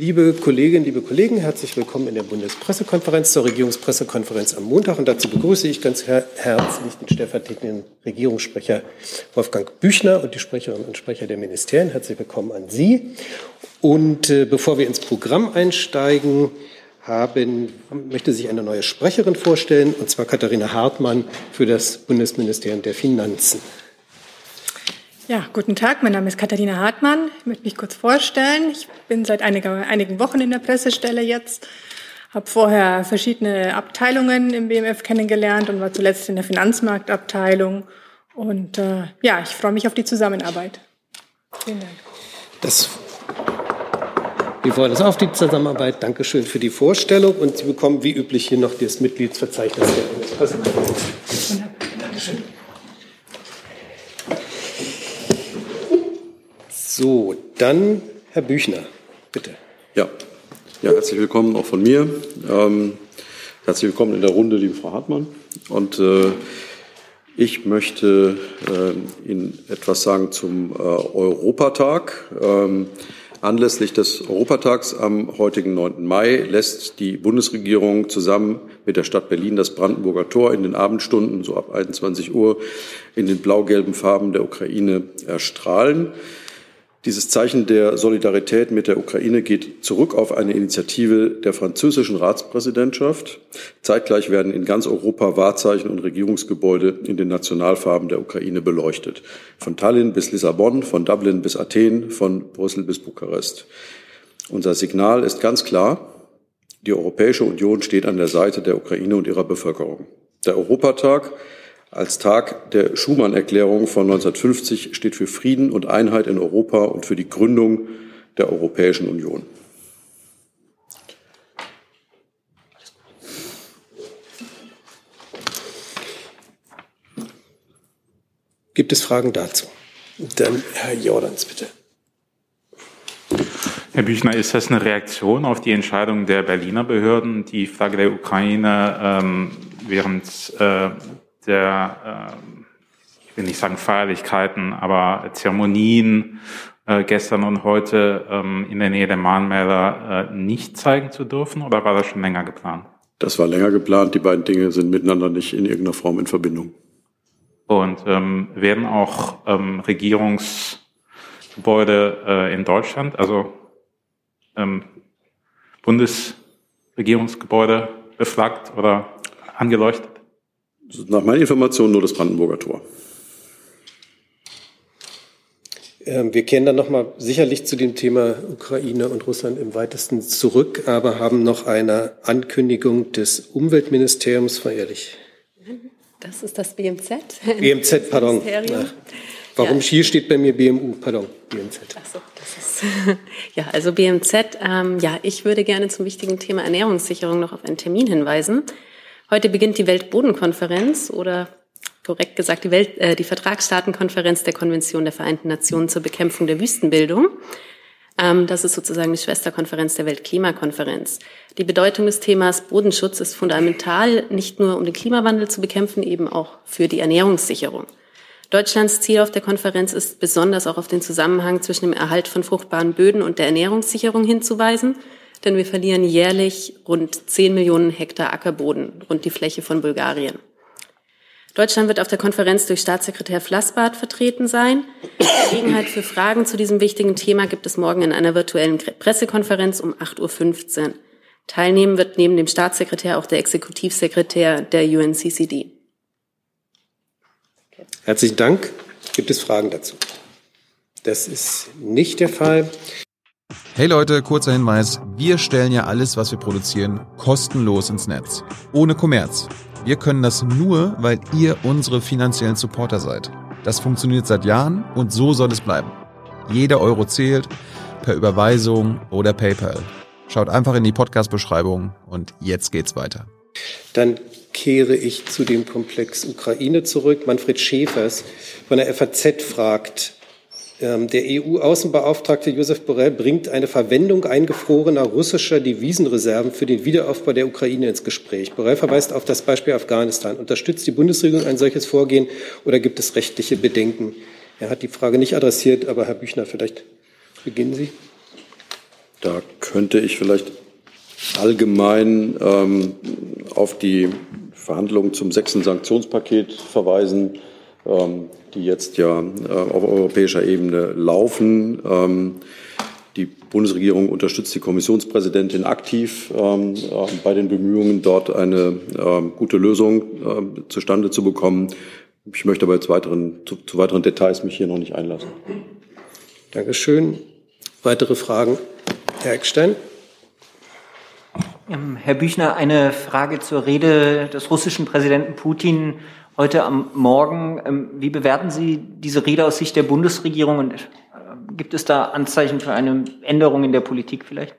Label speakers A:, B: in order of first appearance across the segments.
A: Liebe Kolleginnen, liebe Kollegen, herzlich willkommen in der Bundespressekonferenz zur Regierungspressekonferenz am Montag. Und dazu begrüße ich ganz her herzlich den stellvertretenden Regierungssprecher Wolfgang Büchner und die Sprecherinnen und Sprecher der Ministerien. Herzlich willkommen an Sie. Und äh, bevor wir ins Programm einsteigen, haben, möchte sich eine neue Sprecherin vorstellen, und zwar Katharina Hartmann für das Bundesministerium der Finanzen.
B: Ja, guten Tag, mein Name ist Katharina Hartmann. Ich möchte mich kurz vorstellen. Ich bin seit einiger, einigen Wochen in der Pressestelle jetzt, habe vorher verschiedene Abteilungen im BMF kennengelernt und war zuletzt in der Finanzmarktabteilung. Und äh, ja, ich freue mich auf die Zusammenarbeit. Vielen Dank.
A: Das wir freuen uns auf die Zusammenarbeit. Dankeschön für die Vorstellung. Und Sie bekommen wie üblich hier noch das Mitgliedsverzeichnis. Dankeschön. So, dann Herr Büchner, bitte.
C: Ja, ja herzlich willkommen auch von mir. Ähm, herzlich willkommen in der Runde, liebe Frau Hartmann. Und äh, ich möchte äh, Ihnen etwas sagen zum äh, Europatag. Ähm, Anlässlich des Europatags am heutigen 9. Mai lässt die Bundesregierung zusammen mit der Stadt Berlin das Brandenburger Tor in den Abendstunden, so ab 21 Uhr, in den blau-gelben Farben der Ukraine erstrahlen. Dieses Zeichen der Solidarität mit der Ukraine geht zurück auf eine Initiative der französischen Ratspräsidentschaft. Zeitgleich werden in ganz Europa Wahrzeichen und Regierungsgebäude in den Nationalfarben der Ukraine beleuchtet. Von Tallinn bis Lissabon, von Dublin bis Athen, von Brüssel bis Bukarest. Unser Signal ist ganz klar. Die Europäische Union steht an der Seite der Ukraine und ihrer Bevölkerung. Der Europatag als Tag der Schumann-Erklärung von 1950 steht für Frieden und Einheit in Europa und für die Gründung der Europäischen Union.
A: Gibt es Fragen dazu? Dann Herr Jordans, bitte.
D: Herr Büchner, ist das eine Reaktion auf die Entscheidung der Berliner Behörden, die Flagge der Ukraine ähm, während äh, der, äh, ich will nicht sagen Feierlichkeiten, aber Zeremonien äh, gestern und heute ähm, in der Nähe der Mahnmäler äh, nicht zeigen zu dürfen oder war das schon länger geplant?
C: Das war länger geplant. Die beiden Dinge sind miteinander nicht in irgendeiner Form in Verbindung.
D: Und ähm, werden auch ähm, Regierungsgebäude äh, in Deutschland, also ähm, Bundesregierungsgebäude beflaggt oder angeleuchtet?
C: Nach meiner Information nur das Brandenburger Tor.
A: Ähm, wir kehren dann nochmal sicherlich zu dem Thema Ukraine und Russland im weitesten zurück, aber haben noch eine Ankündigung des Umweltministeriums, Frau Ehrlich.
E: Das ist das BMZ.
A: BMZ, pardon. Ach, warum ja. hier steht bei mir BMU, pardon, BMZ.
E: Ach so, das ist, ja, also BMZ, ähm, ja, ich würde gerne zum wichtigen Thema Ernährungssicherung noch auf einen Termin hinweisen. Heute beginnt die Weltbodenkonferenz oder korrekt gesagt die, Welt, äh, die Vertragsstaatenkonferenz der Konvention der Vereinten Nationen zur Bekämpfung der Wüstenbildung. Ähm, das ist sozusagen die Schwesterkonferenz der Weltklimakonferenz. Die Bedeutung des Themas Bodenschutz ist fundamental, nicht nur um den Klimawandel zu bekämpfen, eben auch für die Ernährungssicherung. Deutschlands Ziel auf der Konferenz ist besonders auch auf den Zusammenhang zwischen dem Erhalt von fruchtbaren Böden und der Ernährungssicherung hinzuweisen denn wir verlieren jährlich rund 10 Millionen Hektar Ackerboden, rund die Fläche von Bulgarien. Deutschland wird auf der Konferenz durch Staatssekretär Flassbart vertreten sein. Gelegenheit für Fragen zu diesem wichtigen Thema gibt es morgen in einer virtuellen Pressekonferenz um 8.15 Uhr. Teilnehmen wird neben dem Staatssekretär auch der Exekutivsekretär der UNCCD.
A: Herzlichen Dank. Gibt es Fragen dazu? Das ist nicht der Fall.
F: Hey Leute, kurzer Hinweis. Wir stellen ja alles, was wir produzieren, kostenlos ins Netz. Ohne Kommerz. Wir können das nur, weil ihr unsere finanziellen Supporter seid. Das funktioniert seit Jahren und so soll es bleiben. Jeder Euro zählt, per Überweisung oder PayPal. Schaut einfach in die Podcast-Beschreibung und jetzt geht's weiter.
A: Dann kehre ich zu dem Komplex Ukraine zurück. Manfred Schäfers von der FAZ fragt, der EU-Außenbeauftragte Josef Borrell bringt eine Verwendung eingefrorener russischer Devisenreserven für den Wiederaufbau der Ukraine ins Gespräch. Borrell verweist auf das Beispiel Afghanistan. Unterstützt die Bundesregierung ein solches Vorgehen oder gibt es rechtliche Bedenken? Er hat die Frage nicht adressiert, aber Herr Büchner, vielleicht beginnen Sie.
C: Da könnte ich vielleicht allgemein ähm, auf die Verhandlungen zum sechsten Sanktionspaket verweisen, ähm, die jetzt ja äh, auf europäischer Ebene laufen. Ähm, die Bundesregierung unterstützt die Kommissionspräsidentin aktiv ähm, äh, bei den Bemühungen, dort eine äh, gute Lösung äh, zustande zu bekommen. Ich möchte aber jetzt weiteren, zu, zu weiteren Details mich hier noch nicht einlassen.
A: Dankeschön. Weitere Fragen? Herr Eckstein.
G: Ähm, Herr Büchner, eine Frage zur Rede des russischen Präsidenten Putin heute am Morgen. Ähm, wie bewerten Sie diese Rede aus Sicht der Bundesregierung und äh, gibt es da Anzeichen für eine Änderung in der Politik vielleicht?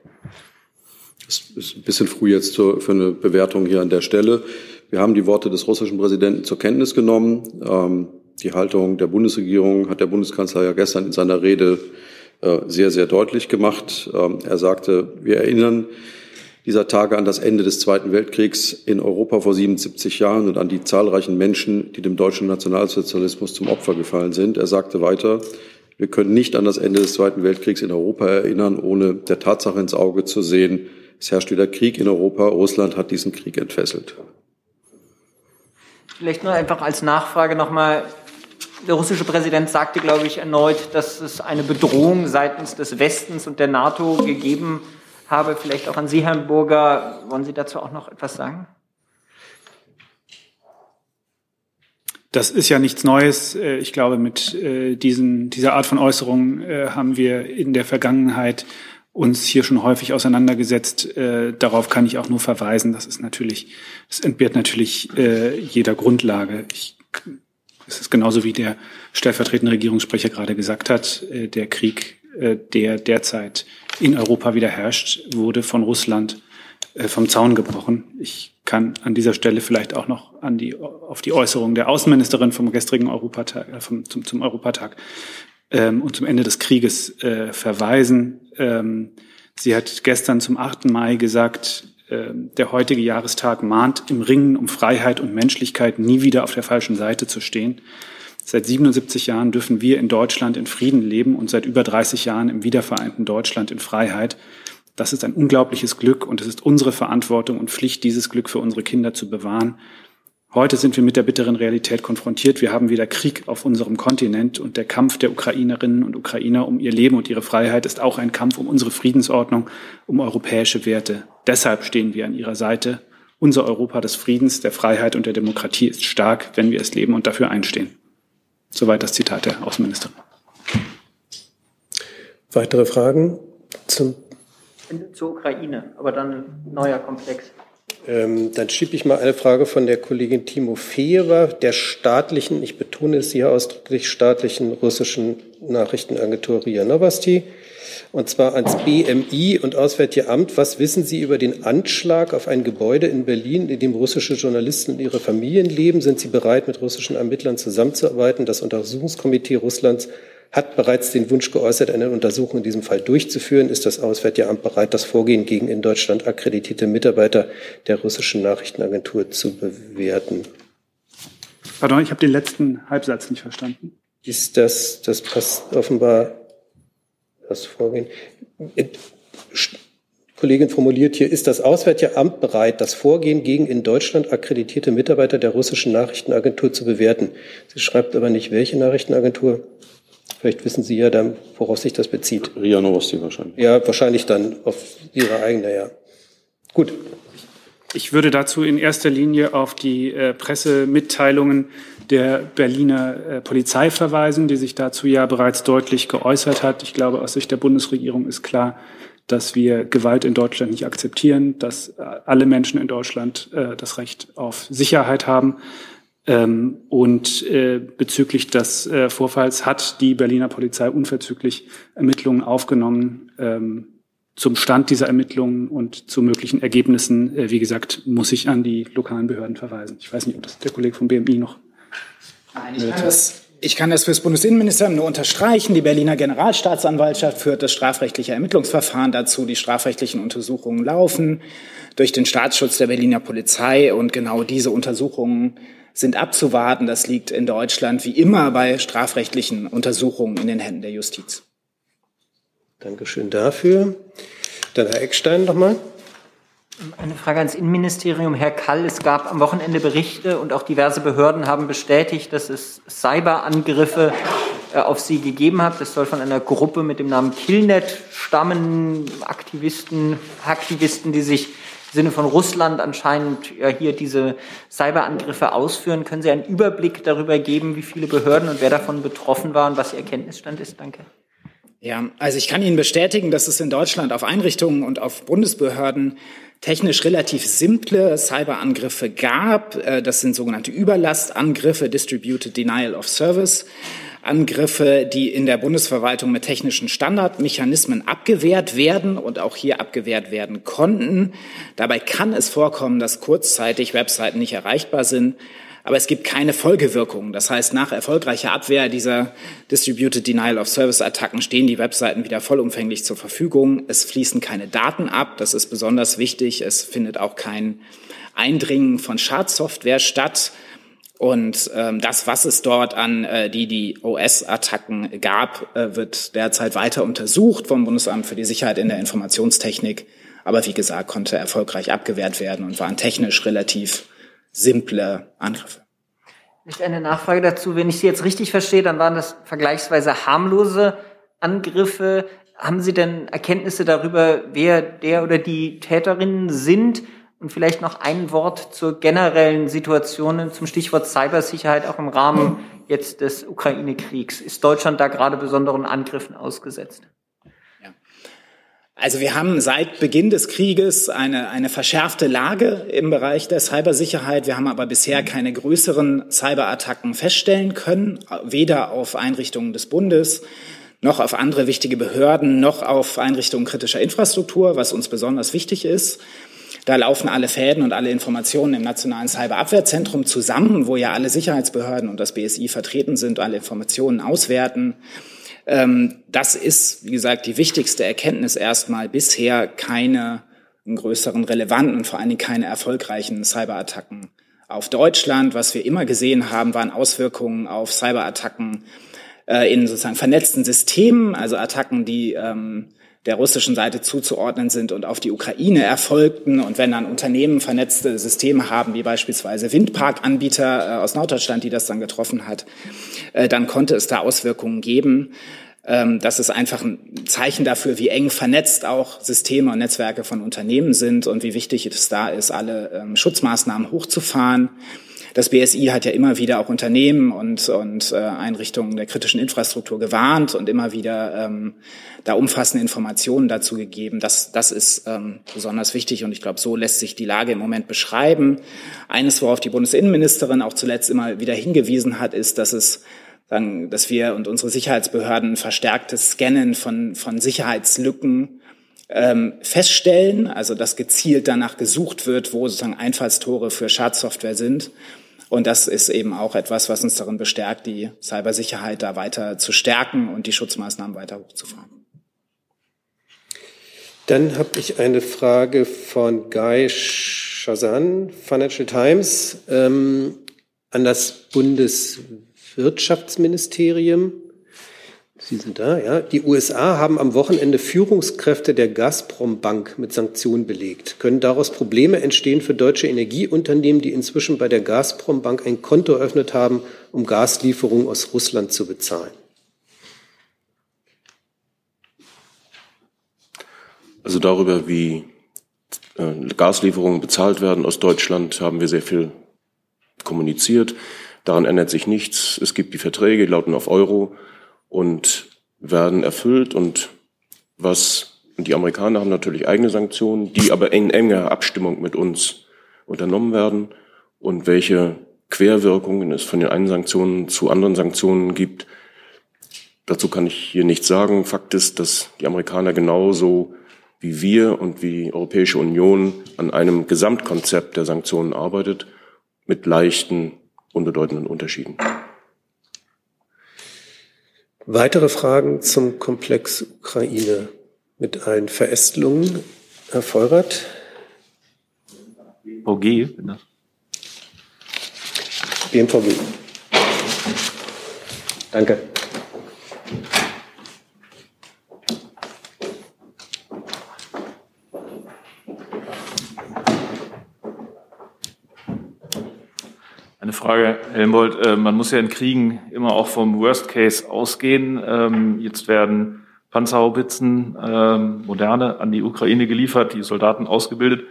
C: Es ist ein bisschen früh jetzt für eine Bewertung hier an der Stelle. Wir haben die Worte des russischen Präsidenten zur Kenntnis genommen. Ähm, die Haltung der Bundesregierung hat der Bundeskanzler ja gestern in seiner Rede äh, sehr, sehr deutlich gemacht. Er sagte, wir erinnern dieser Tage an das Ende des Zweiten Weltkriegs in Europa vor 77 Jahren und an die zahlreichen Menschen, die dem deutschen Nationalsozialismus zum Opfer gefallen sind. Er sagte weiter, wir können nicht an das Ende des Zweiten Weltkriegs in Europa erinnern, ohne der Tatsache ins Auge zu sehen, es herrscht wieder Krieg in Europa. Russland hat diesen Krieg entfesselt.
G: Vielleicht nur einfach als Nachfrage nochmal. Der russische Präsident sagte, glaube ich, erneut, dass es eine Bedrohung seitens des Westens und der NATO gegeben hat habe. Vielleicht auch an Sie, Herrn Burger. Wollen Sie dazu auch noch etwas sagen?
H: Das ist ja nichts Neues. Äh, ich glaube, mit äh, diesen, dieser Art von Äußerungen äh, haben wir in der Vergangenheit uns hier schon häufig auseinandergesetzt. Darauf kann ich auch nur verweisen. Das ist natürlich, es entbehrt natürlich jeder Grundlage. Ich, es ist genauso wie der stellvertretende Regierungssprecher gerade gesagt hat. Der Krieg äh, der derzeit in Europa wieder herrscht, wurde von Russland äh, vom Zaun gebrochen. Ich kann an dieser Stelle vielleicht auch noch an die, auf die Äußerung der Außenministerin vom gestrigen Europatag, äh, vom, zum, zum Europatag ähm, und zum Ende des Krieges äh, verweisen. Ähm, sie hat gestern zum 8. Mai gesagt, äh, der heutige Jahrestag mahnt im Ringen um Freiheit und Menschlichkeit nie wieder auf der falschen Seite zu stehen. Seit 77 Jahren dürfen wir in Deutschland in Frieden leben und seit über 30 Jahren im wiedervereinten Deutschland in Freiheit. Das ist ein unglaubliches Glück und es ist unsere Verantwortung und Pflicht, dieses Glück für unsere Kinder zu bewahren. Heute sind wir mit der bitteren Realität konfrontiert. Wir haben wieder Krieg auf unserem Kontinent und der Kampf der Ukrainerinnen und Ukrainer um ihr Leben und ihre Freiheit ist auch ein Kampf um unsere Friedensordnung, um europäische Werte. Deshalb stehen wir an ihrer Seite. Unser Europa des Friedens, der Freiheit und der Demokratie ist stark, wenn wir es leben und dafür einstehen. Soweit das Zitat der Außenministerin.
A: Weitere Fragen zum
G: zur Ukraine, aber dann ein neuer Komplex.
A: Ähm, dann schiebe ich mal eine Frage von der Kollegin Timofeeva, der staatlichen, ich betone es hier ausdrücklich, staatlichen russischen Nachrichtenagentur RIA Novosti und zwar ans BMI und Auswärtige Amt. Was wissen Sie über den Anschlag auf ein Gebäude in Berlin, in dem russische Journalisten und ihre Familien leben? Sind Sie bereit, mit russischen Ermittlern zusammenzuarbeiten? Das Untersuchungskomitee Russlands hat bereits den Wunsch geäußert, eine Untersuchung in diesem Fall durchzuführen. Ist das Auswärtige Amt bereit, das Vorgehen gegen in Deutschland akkreditierte Mitarbeiter der russischen Nachrichtenagentur zu bewerten?
H: Pardon, ich habe den letzten Halbsatz nicht verstanden.
A: Ist das, das passt offenbar das Vorgehen. Kollegin formuliert hier, ist das Auswärtige Amt bereit, das Vorgehen gegen in Deutschland akkreditierte Mitarbeiter der russischen Nachrichtenagentur zu bewerten? Sie schreibt aber nicht, welche Nachrichtenagentur. Vielleicht wissen Sie ja dann, worauf sich das bezieht.
C: RIA Novosti wahrscheinlich.
A: Ja, wahrscheinlich dann auf Ihre eigene, ja. Gut.
H: Ich würde dazu in erster Linie auf die äh, Pressemitteilungen der Berliner äh, Polizei verweisen, die sich dazu ja bereits deutlich geäußert hat. Ich glaube, aus Sicht der Bundesregierung ist klar, dass wir Gewalt in Deutschland nicht akzeptieren, dass äh, alle Menschen in Deutschland äh, das Recht auf Sicherheit haben. Ähm, und äh, bezüglich des äh, Vorfalls hat die Berliner Polizei unverzüglich Ermittlungen aufgenommen. Ähm, zum Stand dieser Ermittlungen und zu möglichen Ergebnissen, äh, wie gesagt, muss ich an die lokalen Behörden verweisen. Ich weiß nicht, ob das der Kollege vom BMI noch
I: Nein, ich kann das, ich kann das für das Bundesinnenministerium nur unterstreichen. Die Berliner Generalstaatsanwaltschaft führt das strafrechtliche Ermittlungsverfahren dazu. Die strafrechtlichen Untersuchungen laufen durch den Staatsschutz der Berliner Polizei. Und genau diese Untersuchungen sind abzuwarten. Das liegt in Deutschland wie immer bei strafrechtlichen Untersuchungen in den Händen der Justiz.
A: Dankeschön dafür. Dann Herr Eckstein nochmal.
G: Eine Frage ans Innenministerium. Herr Kall, es gab am Wochenende Berichte und auch diverse Behörden haben bestätigt, dass es Cyberangriffe äh, auf Sie gegeben hat. Das soll von einer Gruppe mit dem Namen Killnet stammen. Aktivisten, Aktivisten, die sich Sinne von Russland anscheinend ja, hier diese Cyberangriffe ausführen. Können Sie einen Überblick darüber geben, wie viele Behörden und wer davon betroffen war und was Ihr Erkenntnisstand ist? Danke.
I: Ja, also ich kann Ihnen bestätigen, dass es in Deutschland auf Einrichtungen und auf Bundesbehörden technisch relativ simple Cyberangriffe gab. Äh, das sind sogenannte Überlastangriffe, Distributed Denial of Service. Angriffe, die in der Bundesverwaltung mit technischen Standardmechanismen abgewehrt werden und auch hier abgewehrt werden konnten. Dabei kann es vorkommen, dass kurzzeitig Webseiten nicht erreichbar sind aber es gibt keine Folgewirkungen. Das heißt, nach erfolgreicher Abwehr dieser Distributed Denial of Service Attacken stehen die Webseiten wieder vollumfänglich zur Verfügung. Es fließen keine Daten ab. Das ist besonders wichtig. Es findet auch kein Eindringen von Schadsoftware statt. Und ähm, das, was es dort an äh, die die OS-Attacken gab, äh, wird derzeit weiter untersucht vom Bundesamt für die Sicherheit in der Informationstechnik. Aber wie gesagt, konnte erfolgreich abgewehrt werden und waren technisch relativ simple Angriffe.
G: Nicht eine Nachfrage dazu. Wenn ich Sie jetzt richtig verstehe, dann waren das vergleichsweise harmlose Angriffe. Haben Sie denn Erkenntnisse darüber, wer der oder die Täterinnen sind? Und vielleicht noch ein Wort zur generellen Situation zum Stichwort Cybersicherheit auch im Rahmen jetzt des Ukraine-Kriegs. Ist Deutschland da gerade besonderen Angriffen ausgesetzt?
I: Also wir haben seit Beginn des Krieges eine, eine verschärfte Lage im Bereich der Cybersicherheit. Wir haben aber bisher keine größeren Cyberattacken feststellen können, weder auf Einrichtungen des Bundes noch auf andere wichtige Behörden, noch auf Einrichtungen kritischer Infrastruktur, was uns besonders wichtig ist. Da laufen alle Fäden und alle Informationen im Nationalen Cyberabwehrzentrum zusammen, wo ja alle Sicherheitsbehörden und das BSI vertreten sind, alle Informationen auswerten. Ähm, das ist, wie gesagt, die wichtigste Erkenntnis erstmal bisher keine größeren relevanten und vor allen Dingen keine erfolgreichen Cyberattacken auf Deutschland. Was wir immer gesehen haben, waren Auswirkungen auf Cyberattacken äh, in sozusagen vernetzten Systemen, also Attacken, die ähm, der russischen Seite zuzuordnen sind und auf die Ukraine erfolgten. Und wenn dann Unternehmen vernetzte Systeme haben, wie beispielsweise Windparkanbieter äh, aus Norddeutschland, die das dann getroffen hat, äh, dann konnte es da Auswirkungen geben. Ähm, das ist einfach ein Zeichen dafür, wie eng vernetzt auch Systeme und Netzwerke von Unternehmen sind und wie wichtig es da ist, alle ähm, Schutzmaßnahmen hochzufahren. Das BSI hat ja immer wieder auch Unternehmen und, und äh, Einrichtungen der kritischen Infrastruktur gewarnt und immer wieder ähm, da umfassende Informationen dazu gegeben. Das, das ist ähm, besonders wichtig und ich glaube, so lässt sich die Lage im Moment beschreiben. Eines, worauf die Bundesinnenministerin auch zuletzt immer wieder hingewiesen hat, ist, dass es sagen, dass wir und unsere Sicherheitsbehörden verstärktes Scannen von, von Sicherheitslücken ähm, feststellen, also dass gezielt danach gesucht wird, wo sozusagen Einfallstore für Schadsoftware sind. Und das ist eben auch etwas, was uns darin bestärkt, die Cybersicherheit da weiter zu stärken und die Schutzmaßnahmen weiter hochzufahren.
A: Dann habe ich eine Frage von Guy Shazan, Financial Times, ähm, an das Bundeswirtschaftsministerium. Sie sind da, ja. Die USA haben am Wochenende Führungskräfte der Gazprom Bank mit Sanktionen belegt. Können daraus Probleme entstehen für deutsche Energieunternehmen, die inzwischen bei der Gazprom Bank ein Konto eröffnet haben, um Gaslieferungen aus Russland zu bezahlen?
J: Also darüber, wie äh, Gaslieferungen bezahlt werden aus Deutschland, haben wir sehr viel kommuniziert. Daran ändert sich nichts. Es gibt die Verträge, die lauten auf Euro und werden erfüllt. Und was die Amerikaner haben natürlich eigene Sanktionen, die aber in enger Abstimmung mit uns unternommen werden. Und welche Querwirkungen es von den einen Sanktionen zu anderen Sanktionen gibt, dazu kann ich hier nichts sagen. Fakt ist, dass die Amerikaner genauso wie wir und wie die Europäische Union an einem Gesamtkonzept der Sanktionen arbeitet, mit leichten, unbedeutenden Unterschieden.
A: Weitere Fragen zum Komplex Ukraine mit allen Verästelungen. Herr Feurath.
K: BMVG, bitte.
A: BMVG. Danke.
K: Eine Frage, Helmbold. Äh, man muss ja in Kriegen immer auch vom Worst Case ausgehen. Ähm, jetzt werden Panzerhaubitzen, ähm, moderne, an die Ukraine geliefert, die Soldaten ausgebildet.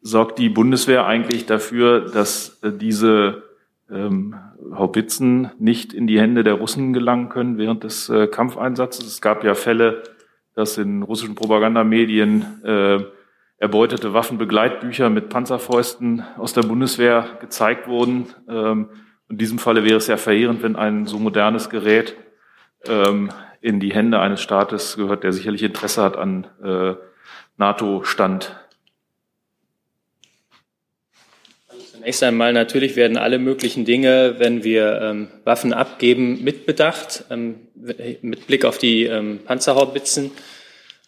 K: Sorgt die Bundeswehr eigentlich dafür, dass äh, diese ähm, Haubitzen nicht in die Hände der Russen gelangen können während des äh, Kampfeinsatzes? Es gab ja Fälle, dass in russischen Propagandamedien erbeutete Waffenbegleitbücher mit Panzerfäusten aus der Bundeswehr gezeigt wurden. Ähm, in diesem Falle wäre es ja verheerend, wenn ein so modernes Gerät ähm, in die Hände eines Staates gehört, der sicherlich Interesse hat an äh, NATO-Stand.
L: Zunächst einmal natürlich werden alle möglichen Dinge, wenn wir ähm, Waffen abgeben, mitbedacht, ähm, mit Blick auf die ähm, Panzerhaubitzen.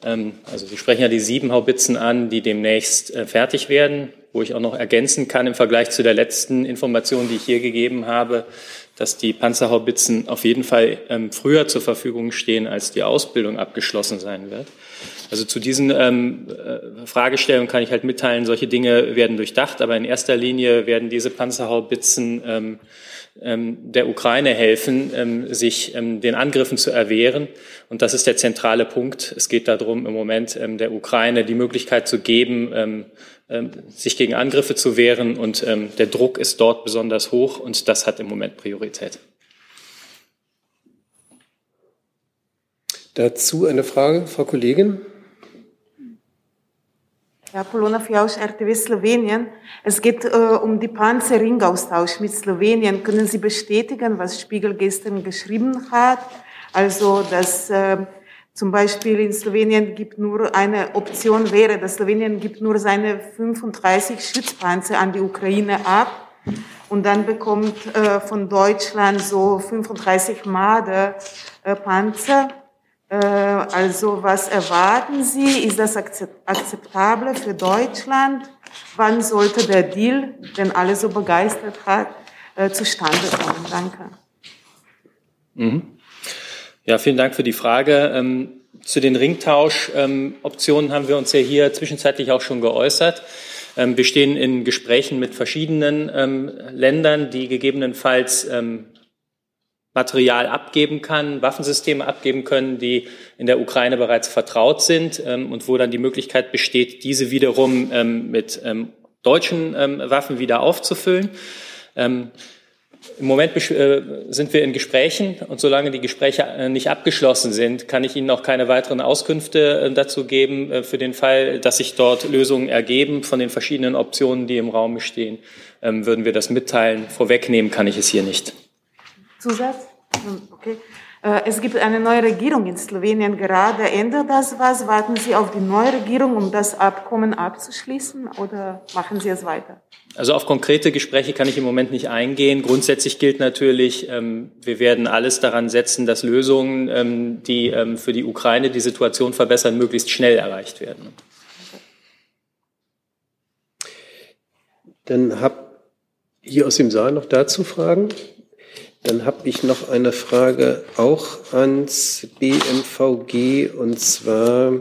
L: Ähm, also Sie sprechen ja die sieben Haubitzen an, die demnächst äh, fertig werden, wo ich auch noch ergänzen kann im Vergleich zu der letzten Information, die ich hier gegeben habe, dass die Panzerhaubitzen auf jeden Fall ähm, früher zur Verfügung stehen, als die Ausbildung abgeschlossen sein wird. Also zu diesen ähm, äh, Fragestellungen kann ich halt mitteilen, solche Dinge werden durchdacht, aber in erster Linie werden diese Panzerhaubitzen ähm, ähm, der Ukraine helfen, ähm, sich ähm, den Angriffen zu erwehren. Und das ist der zentrale Punkt. Es geht darum, im Moment ähm, der Ukraine die Möglichkeit zu geben, ähm, ähm, sich gegen Angriffe zu wehren. Und der Druck ist dort besonders hoch und das hat im Moment Priorität.
A: Dazu eine Frage, Frau Kollegin.
M: Ja, Polona Fjausch, RTW Slowenien. Es geht äh, um die Panzerringaustausch mit Slowenien. Können Sie bestätigen, was Spiegel gestern geschrieben hat? Also, dass äh, zum Beispiel in Slowenien gibt nur eine Option wäre, dass Slowenien gibt nur seine 35 Schützpanzer an die Ukraine ab und dann bekommt äh, von Deutschland so 35 Marder äh, Panzer also was erwarten Sie? Ist das akzeptabel für Deutschland? Wann sollte der Deal, den alle so begeistert hat, äh, zustande kommen? Danke.
L: Mhm. Ja, vielen Dank für die Frage. Ähm, zu den Ringtauschoptionen haben wir uns ja hier zwischenzeitlich auch schon geäußert. Ähm, wir stehen in Gesprächen mit verschiedenen ähm, Ländern, die gegebenenfalls Material abgeben kann, Waffensysteme abgeben können, die in der Ukraine bereits vertraut sind ähm, und wo dann die Möglichkeit besteht, diese wiederum ähm, mit ähm, deutschen ähm, Waffen wieder aufzufüllen. Ähm, Im Moment äh, sind wir in Gesprächen und solange die Gespräche äh, nicht abgeschlossen sind, kann ich Ihnen auch keine weiteren Auskünfte äh, dazu geben, äh, für den Fall, dass sich dort Lösungen ergeben von den verschiedenen Optionen, die im Raum stehen. Ähm, würden wir das mitteilen. Vorwegnehmen kann ich es hier nicht.
M: Zusatz? Okay. Äh, es gibt eine neue Regierung in Slowenien gerade. Ändert das was? Warten Sie auf die neue Regierung, um das Abkommen abzuschließen oder machen Sie es weiter?
L: Also auf konkrete Gespräche kann ich im Moment nicht eingehen. Grundsätzlich gilt natürlich, ähm, wir werden alles daran setzen, dass Lösungen, ähm, die ähm, für die Ukraine die Situation verbessern, möglichst schnell erreicht werden.
A: Dann habe hier aus dem Saal noch dazu Fragen. Dann habe ich noch eine Frage auch ans BMVG und zwar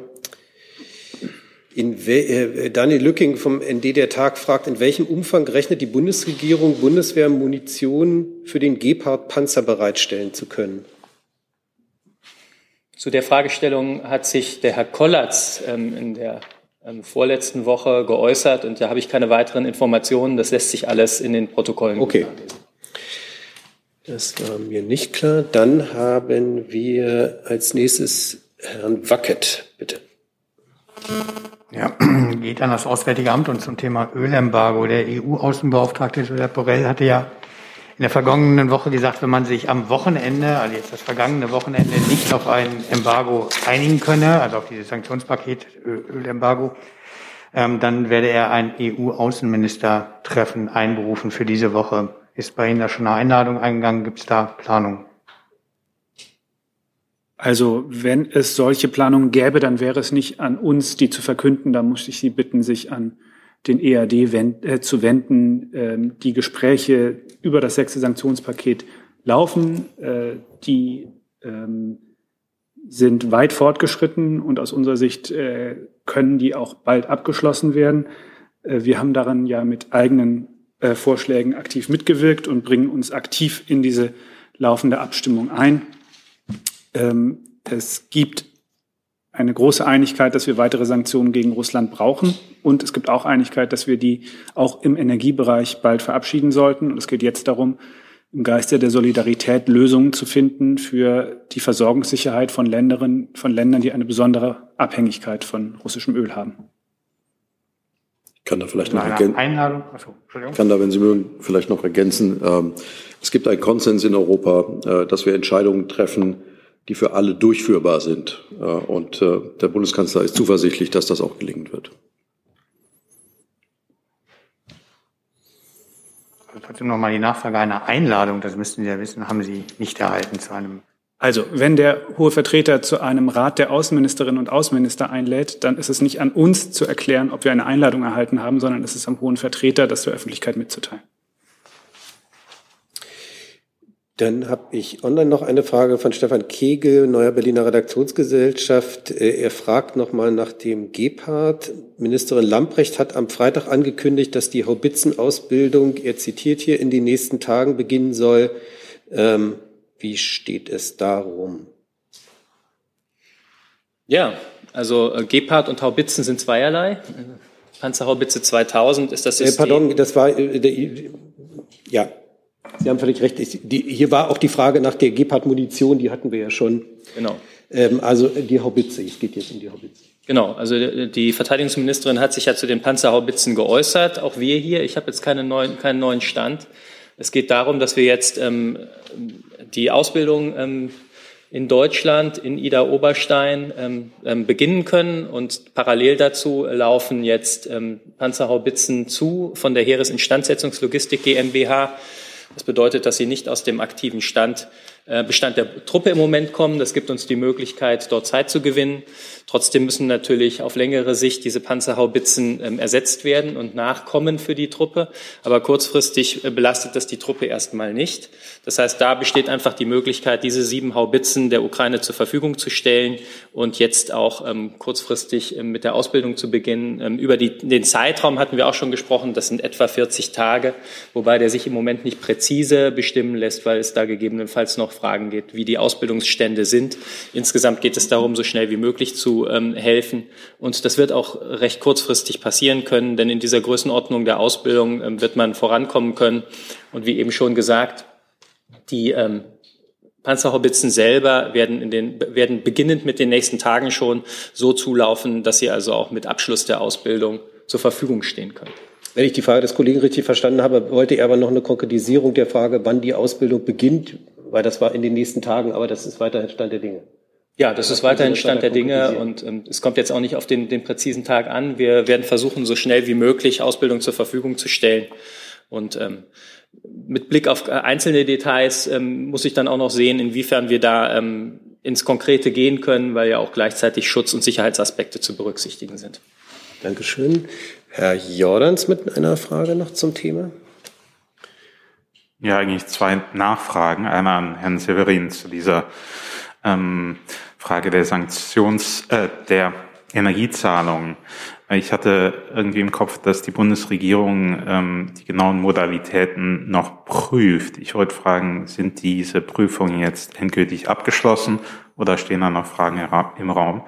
A: in äh, Daniel Lücking vom ND der Tag fragt, in welchem Umfang rechnet die Bundesregierung, Bundeswehr Munition für den Gepard-Panzer bereitstellen zu können?
L: Zu der Fragestellung hat sich der Herr Kollatz ähm, in der ähm, vorletzten Woche geäußert und da habe ich keine weiteren Informationen. Das lässt sich alles in den Protokollen
A: okay. nachlesen. Das war mir nicht klar. Dann haben wir als nächstes Herrn Wackett, bitte.
N: Ja, geht an das Auswärtige Amt und zum Thema Ölembargo. Der EU-Außenbeauftragte Josep Borrell hatte ja in der vergangenen Woche gesagt, wenn man sich am Wochenende, also jetzt das vergangene Wochenende, nicht auf ein Embargo einigen könne, also auf dieses Sanktionspaket Ölembargo, ähm, dann werde er ein EU-Außenministertreffen einberufen für diese Woche. Ist bei Ihnen da schon eine Einladung eingegangen? Gibt es da Planungen?
H: Also wenn es solche Planungen gäbe, dann wäre es nicht an uns, die zu verkünden. Da muss ich Sie bitten, sich an den EAD wend, äh, zu wenden. Ähm, die Gespräche über das sechste Sanktionspaket laufen. Äh, die ähm, sind weit fortgeschritten und aus unserer Sicht äh, können die auch bald abgeschlossen werden. Äh, wir haben daran ja mit eigenen äh, Vorschlägen aktiv mitgewirkt und bringen uns aktiv in diese laufende Abstimmung ein. Ähm, es gibt eine große Einigkeit, dass wir weitere Sanktionen gegen Russland brauchen. Und es gibt auch Einigkeit, dass wir die auch im Energiebereich bald verabschieden sollten. Und es geht jetzt darum, im Geiste der Solidarität Lösungen zu finden für die Versorgungssicherheit von Ländern, von Ländern, die eine besondere Abhängigkeit von russischem Öl haben.
C: Kann da vielleicht noch ergänzen. Kann da, wenn Sie mögen, vielleicht noch ergänzen. Ähm, es gibt einen Konsens in Europa, äh, dass wir Entscheidungen treffen, die für alle durchführbar sind. Äh, und äh, der Bundeskanzler ist zuversichtlich, dass das auch gelingen wird.
N: Trotzdem nochmal die Nachfrage einer Einladung, das müssten Sie ja wissen, haben Sie nicht erhalten zu einem.
H: Also, wenn der hohe Vertreter zu einem Rat der Außenministerinnen und Außenminister einlädt, dann ist es nicht an uns zu erklären, ob wir eine Einladung erhalten haben, sondern es ist am hohen Vertreter, das der Öffentlichkeit mitzuteilen.
A: Dann habe ich online noch eine Frage von Stefan Kegel, Neuer Berliner Redaktionsgesellschaft. Äh, er fragt nochmal nach dem Gepard. Ministerin Lamprecht hat am Freitag angekündigt, dass die Haubitzenausbildung, er zitiert hier, in den nächsten Tagen beginnen soll. Ähm, wie steht es darum?
L: Ja, also äh, Gepard und Haubitzen sind zweierlei. Panzerhaubitze 2000 ist das System.
A: Äh, pardon, das war, äh, der, ja, Sie haben völlig recht. Die, hier war auch die Frage nach der Gepard-Munition, die hatten wir ja schon.
L: Genau.
A: Ähm, also die Haubitze, es geht jetzt um die Haubitze.
L: Genau, also die Verteidigungsministerin hat sich ja zu den Panzerhaubitzen geäußert, auch wir hier. Ich habe jetzt keine neuen, keinen neuen Stand. Es geht darum, dass wir jetzt ähm, die Ausbildung ähm, in Deutschland, in Ida Oberstein ähm, ähm, beginnen können. Und parallel dazu laufen jetzt ähm, Panzerhaubitzen zu von der Heeresinstandsetzungslogistik GmbH das bedeutet, dass sie nicht aus dem aktiven Stand, Bestand der Truppe im Moment kommen. Das gibt uns die Möglichkeit, dort Zeit zu gewinnen. Trotzdem müssen natürlich auf längere Sicht diese Panzerhaubitzen ähm, ersetzt werden und nachkommen für die Truppe. Aber kurzfristig äh, belastet das die Truppe erstmal nicht. Das heißt, da besteht einfach die Möglichkeit, diese sieben Haubitzen der Ukraine zur Verfügung zu stellen und jetzt auch ähm, kurzfristig ähm, mit der Ausbildung zu beginnen. Über die, den Zeitraum hatten wir auch schon gesprochen. Das sind etwa 40 Tage, wobei der sich im Moment nicht präzise bestimmen lässt, weil es da gegebenenfalls noch Fragen geht, wie die Ausbildungsstände sind. Insgesamt geht es darum, so schnell wie möglich zu ähm, helfen. Und das wird auch recht kurzfristig passieren können, denn in dieser Größenordnung der Ausbildung ähm, wird man vorankommen können. Und wie eben schon gesagt, die ähm, Panzerhaubitzen selber werden, in den, werden beginnend mit den nächsten Tagen schon so zulaufen, dass sie also auch mit Abschluss der Ausbildung zur Verfügung stehen können.
A: Wenn ich die Frage des Kollegen richtig verstanden habe, wollte er aber noch eine Konkretisierung der Frage, wann die Ausbildung beginnt, weil das war in den nächsten Tagen, aber das ist weiterhin Stand der Dinge.
L: Ja, das ist weiterhin Stand der Dinge und ähm, es kommt jetzt auch nicht auf den, den präzisen Tag an. Wir werden versuchen, so schnell wie möglich Ausbildung zur Verfügung zu stellen. Und ähm, mit Blick auf äh, einzelne Details ähm, muss ich dann auch noch sehen, inwiefern wir da ähm, ins Konkrete gehen können, weil ja auch gleichzeitig Schutz- und Sicherheitsaspekte zu berücksichtigen sind.
A: Dankeschön. Herr Jordans mit einer Frage noch zum Thema.
D: Ja, eigentlich zwei Nachfragen. Einer an Herrn Severin zu dieser ähm, Frage der Sanktions, äh, der Energiezahlungen. Ich hatte irgendwie im Kopf, dass die Bundesregierung ähm, die genauen Modalitäten noch prüft. Ich wollte fragen, sind diese Prüfungen jetzt endgültig abgeschlossen oder stehen da noch Fragen im Raum?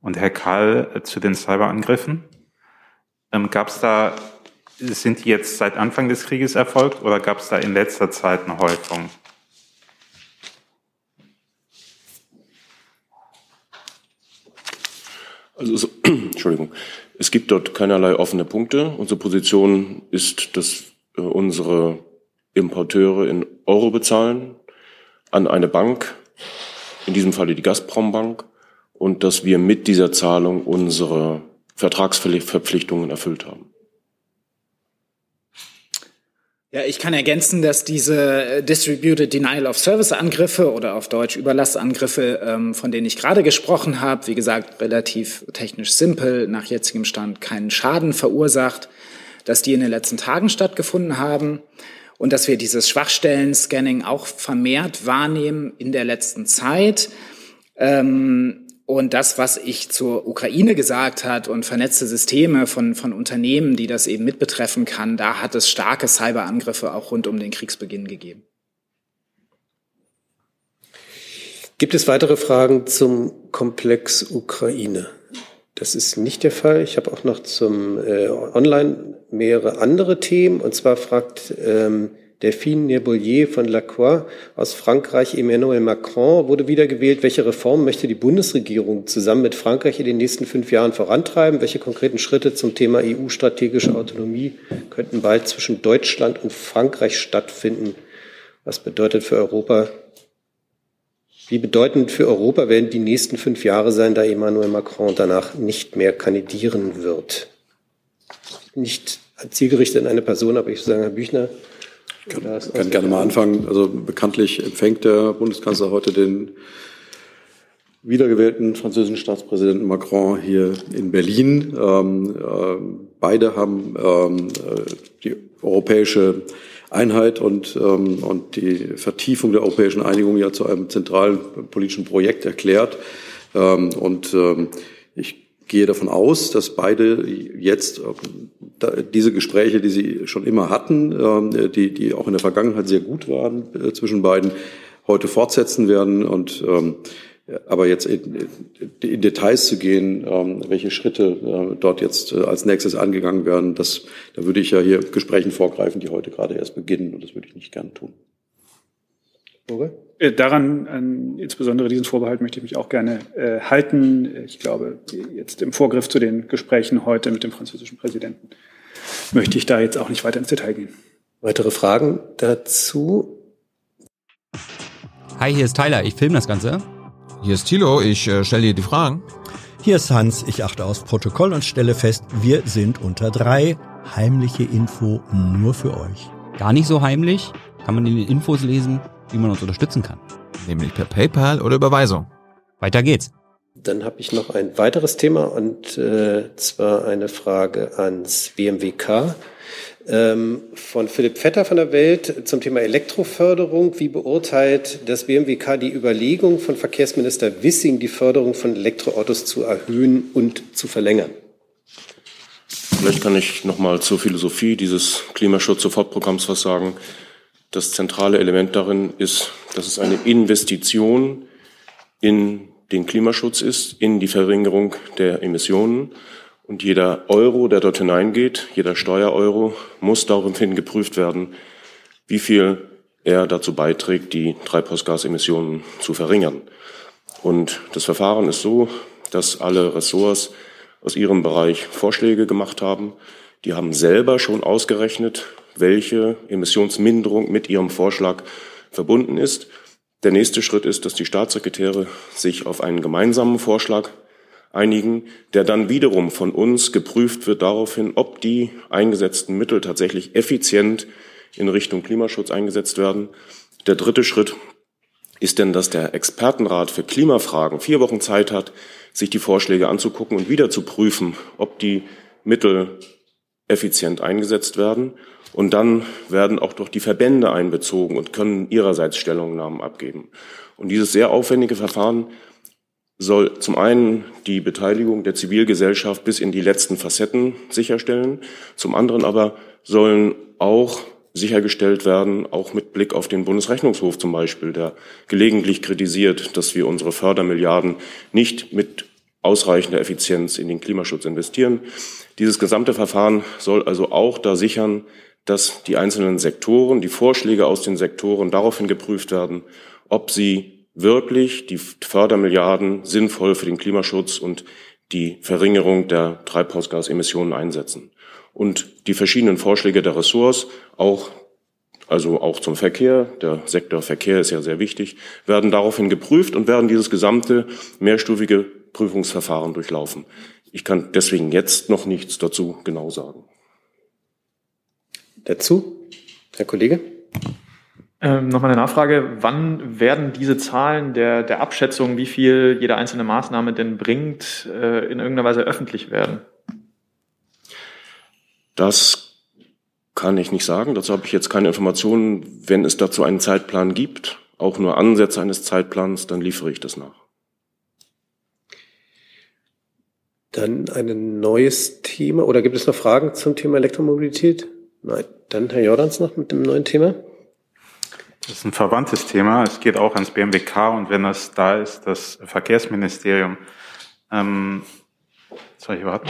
D: Und Herr Karl äh, zu den Cyberangriffen. Ähm, gab es da, sind die jetzt seit Anfang des Krieges erfolgt oder gab es da in letzter Zeit eine Häufung?
J: Also, so, Entschuldigung. Es gibt dort keinerlei offene Punkte. Unsere Position ist, dass äh, unsere Importeure in Euro bezahlen an eine Bank, in diesem Falle die Gazprom-Bank, und dass wir mit dieser Zahlung unsere Vertragsverpflichtungen erfüllt haben.
I: Ja, ich kann ergänzen, dass diese äh, Distributed Denial of Service Angriffe oder auf Deutsch Überlassangriffe, ähm, von denen ich gerade gesprochen habe, wie gesagt, relativ technisch simpel, nach jetzigem Stand keinen Schaden verursacht, dass die in den letzten Tagen stattgefunden haben und dass wir dieses Schwachstellen-Scanning auch vermehrt wahrnehmen in der letzten Zeit. Ähm, Und das, was ich zur Ukraine gesagt hat und vernetzte Systeme von, von Unternehmen, die das eben mitbetreffen kann, da hat es starke Cyberangriffe auch rund um den Kriegsbeginn gegeben.
A: Gibt es weitere Fragen zum Komplex Ukraine? Das ist nicht der Fall. Ich habe auch noch zum äh, Online mehrere andere Themen. Und zwar fragt ähm, Delphine Nerbolier von Lacroix aus Frankreich, Emmanuel Macron wurde wiedergewählt. Welche Reformen möchte die Bundesregierung zusammen mit Frankreich in den nächsten fünf Jahren vorantreiben? Welche konkreten Schritte zum Thema EU-strategische Autonomie könnten bald zwischen Deutschland und Frankreich stattfinden? Was bedeutet für Europa wie bedeutend für Europa werden die nächsten fünf Jahre sein, da Emmanuel Macron danach nicht mehr kandidieren wird? Nicht zielgerichtet an eine Person, aber ich würde sagen, Herr Büchner.
C: Ich kann, kann gerne mal anfangen. Also bekanntlich empfängt der Bundeskanzler heute den wiedergewählten französischen Staatspräsidenten Macron hier in Berlin. Ähm, äh, beide haben ähm, äh, die europäische Einheit und, ähm, und die Vertiefung der europäischen Einigung ja zu einem zentralen politischen Projekt erklärt. Ähm, und ähm, ich gehe davon aus, dass beide jetzt äh, diese Gespräche, die sie schon immer hatten, äh, die, die auch in der Vergangenheit sehr gut waren äh, zwischen beiden, heute fortsetzen werden und ähm, aber jetzt in, in Details zu gehen, ähm, welche Schritte äh, dort jetzt als nächstes angegangen werden, das, da würde ich ja hier Gesprächen vorgreifen, die heute gerade erst beginnen und das würde ich nicht gern tun.
H: Okay. Äh, daran, an insbesondere diesen Vorbehalt, möchte ich mich auch gerne äh, halten. Ich glaube, jetzt im Vorgriff zu den Gesprächen heute mit dem französischen Präsidenten möchte ich da jetzt auch nicht weiter ins Detail gehen.
A: Weitere Fragen dazu?
O: Hi, hier ist Tyler. Ich filme das Ganze.
F: Hier ist Thilo, ich äh, stelle dir die Fragen.
P: Hier ist Hans, ich achte aufs Protokoll und stelle fest, wir sind unter drei. Heimliche Info nur für euch.
O: Gar nicht so heimlich, kann man in den Infos lesen, wie man uns unterstützen kann.
F: Nämlich per PayPal oder Überweisung.
O: Weiter geht's.
A: Dann habe ich noch ein weiteres Thema und äh, zwar eine Frage ans BMWK ähm, von Philipp Vetter von der Welt zum Thema Elektroförderung. Wie beurteilt das BMWK die Überlegung von Verkehrsminister Wissing, die Förderung von Elektroautos zu erhöhen und zu verlängern?
J: Vielleicht kann ich noch mal zur Philosophie dieses Klimaschutz-Sofortprogramms was sagen. Das zentrale Element darin ist, dass es eine Investition in den Klimaschutz ist, in die Verringerung der Emissionen und jeder Euro, der dort hineingeht, jeder Steuereuro, muss daraufhin geprüft werden, wie viel er dazu beiträgt, die Treibhausgasemissionen zu verringern. Und das Verfahren ist so, dass alle Ressorts aus ihrem Bereich Vorschläge gemacht haben. Die haben selber schon ausgerechnet, welche Emissionsminderung mit ihrem Vorschlag verbunden ist. Der nächste Schritt ist, dass die Staatssekretäre sich auf einen gemeinsamen Vorschlag einigen, der dann wiederum von uns geprüft wird daraufhin, ob die eingesetzten Mittel tatsächlich effizient in Richtung Klimaschutz eingesetzt werden. Der dritte Schritt ist denn, dass der Expertenrat für Klimafragen vier Wochen Zeit hat, sich die Vorschläge anzugucken und wieder zu prüfen, ob die Mittel effizient eingesetzt werden. Und dann werden auch durch die Verbände einbezogen und können ihrerseits Stellungnahmen abgeben. Und dieses sehr aufwendige Verfahren soll zum einen die Beteiligung der Zivilgesellschaft bis in die letzten Facetten sicherstellen, zum anderen aber sollen auch sichergestellt werden, auch mit Blick auf den Bundesrechnungshof zum Beispiel, der gelegentlich kritisiert, dass wir unsere Fördermilliarden nicht mit ausreichender Effizienz in den Klimaschutz investieren. Dieses gesamte Verfahren soll also auch da sichern, dass die einzelnen Sektoren, die Vorschläge aus den Sektoren daraufhin geprüft werden, ob sie wirklich die Fördermilliarden sinnvoll für den Klimaschutz und die Verringerung der Treibhausgasemissionen einsetzen. Und die verschiedenen Vorschläge der Ressorts, auch, also auch zum Verkehr, der Sektor Verkehr ist ja sehr wichtig, werden daraufhin geprüft und werden dieses gesamte mehrstufige Prüfungsverfahren durchlaufen. Ich kann deswegen jetzt noch nichts dazu genau sagen.
A: Dazu, Herr Kollege?
Q: Ähm, Nochmal eine Nachfrage. Wann werden diese Zahlen der, der Abschätzung, wie viel jede einzelne Maßnahme denn bringt, äh, in irgendeiner Weise öffentlich werden?
J: Das kann ich nicht sagen. Dazu habe ich jetzt keine Informationen. Wenn es dazu einen Zeitplan gibt, auch nur Ansätze eines Zeitplans, dann liefere ich das nach.
A: Dann ein neues Thema. Oder gibt es noch Fragen zum Thema Elektromobilität? Nein. Dann Herr Jordans noch mit dem neuen Thema.
D: Das ist ein verwandtes Thema. Es geht auch ans BMWK und wenn das da ist, das Verkehrsministerium. Ähm, soll ich warten?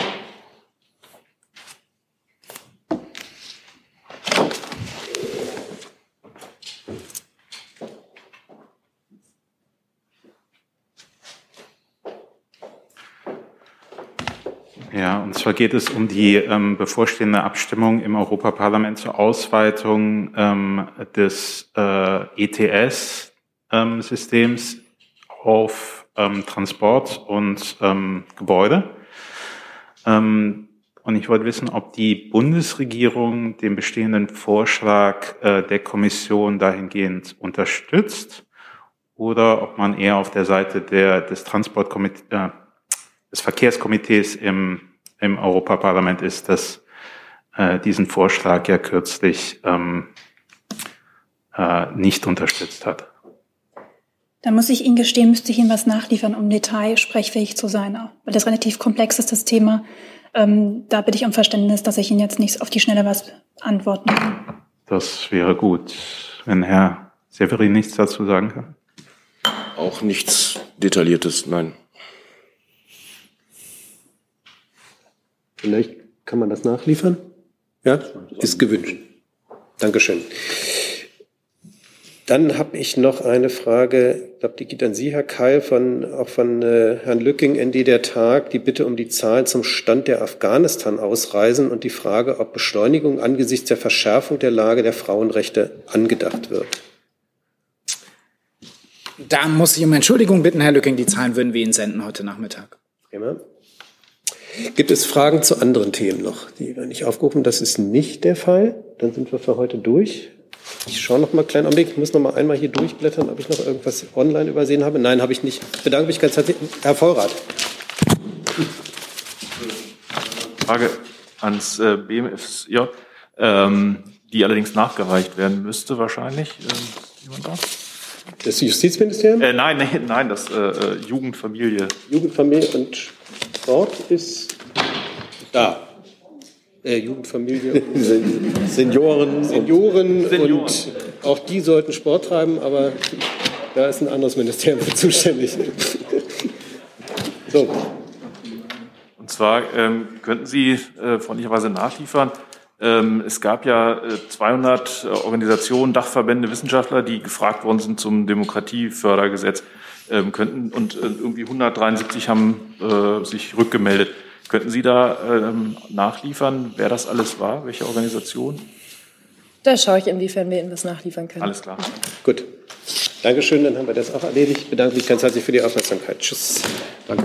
D: Ja, und zwar geht es um die ähm, bevorstehende Abstimmung im Europaparlament zur Ausweitung ähm, des äh, ETS-Systems ähm, auf ähm, Transport und ähm, Gebäude. Und ich wollte wissen, ob die Bundesregierung den bestehenden Vorschlag äh, der Kommission dahingehend unterstützt oder ob man eher auf der Seite der, des Transportkomitees, äh, des Verkehrskomitees im, im Europaparlament ist, das äh, diesen Vorschlag ja kürzlich ähm, äh, nicht unterstützt hat.
R: Da muss ich Ihnen gestehen, müsste ich Ihnen was nachliefern, um Detail sprechfähig zu sein, weil das relativ komplex ist, das Thema. Ähm, da bitte ich um Verständnis, dass ich Ihnen jetzt nicht auf die Schnelle was antworten kann.
D: Das wäre gut, wenn Herr Severin nichts dazu sagen kann.
J: Auch nichts Detailliertes, nein.
A: Vielleicht kann man das nachliefern. Ja, ist gewünscht. Dankeschön. Dann habe ich noch eine Frage, ich glaube, die geht an Sie, Herr Keil, von, auch von äh, Herrn Lücking, ND der Tag, die Bitte um die Zahlen zum Stand der Afghanistan-Ausreisen und die Frage, ob Beschleunigung angesichts der Verschärfung der Lage der Frauenrechte angedacht wird.
I: Da muss ich um Entschuldigung bitten, Herr Lücking, die Zahlen würden wir Ihnen senden heute Nachmittag.
A: Immer. Gibt es Fragen zu anderen Themen noch, die wir nicht aufgerufen? Das ist nicht der Fall. Dann sind wir für heute durch. Ich schaue noch mal einen kleinen Augenblick. Ich muss noch mal einmal hier durchblättern, ob ich noch irgendwas online übersehen habe. Nein, habe ich nicht. Ich bedanke mich ganz herzlich. Herr Vollrath.
K: Frage ans äh, BMFJ, ähm, die allerdings nachgereicht werden müsste wahrscheinlich. Ähm, jemand da?
A: Das Justizministerium?
K: Äh, nein, nein, nein, das äh, äh Jugendfamilie.
A: Jugendfamilie und Sport ist? Da. Äh, Jugendfamilie, Senioren, Senioren, Senioren und auch die sollten Sport treiben, aber da ist ein anderes Ministerium für zuständig.
K: so. Und zwar ähm, könnten Sie äh, freundlicherweise nachliefern, ähm, es gab ja äh, 200 äh, Organisationen, Dachverbände, Wissenschaftler, die gefragt worden sind zum Demokratiefördergesetz, ähm, könnten und äh, irgendwie 173 haben äh, sich rückgemeldet. Könnten Sie da ähm, nachliefern, wer das alles war, welche Organisation?
R: Da schaue ich, inwiefern wir Ihnen das nachliefern können.
K: Alles klar.
A: Gut. Dankeschön, dann haben wir das auch erledigt. Ich bedanke mich ganz herzlich für die Aufmerksamkeit. Tschüss. Danke.